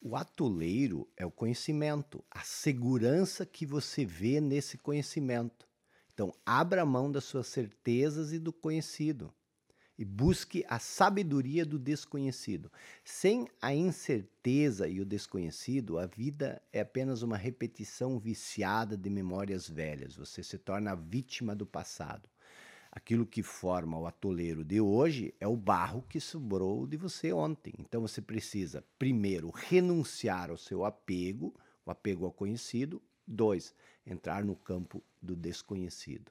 O atoleiro é o conhecimento, a segurança que você vê nesse conhecimento. Então, abra mão das suas certezas e do conhecido e busque a sabedoria do desconhecido. Sem a incerteza e o desconhecido, a vida é apenas uma repetição viciada de memórias velhas. Você se torna vítima do passado. Aquilo que forma o atoleiro de hoje é o barro que sobrou de você ontem. Então você precisa, primeiro, renunciar ao seu apego, o apego ao conhecido. Dois, entrar no campo do desconhecido.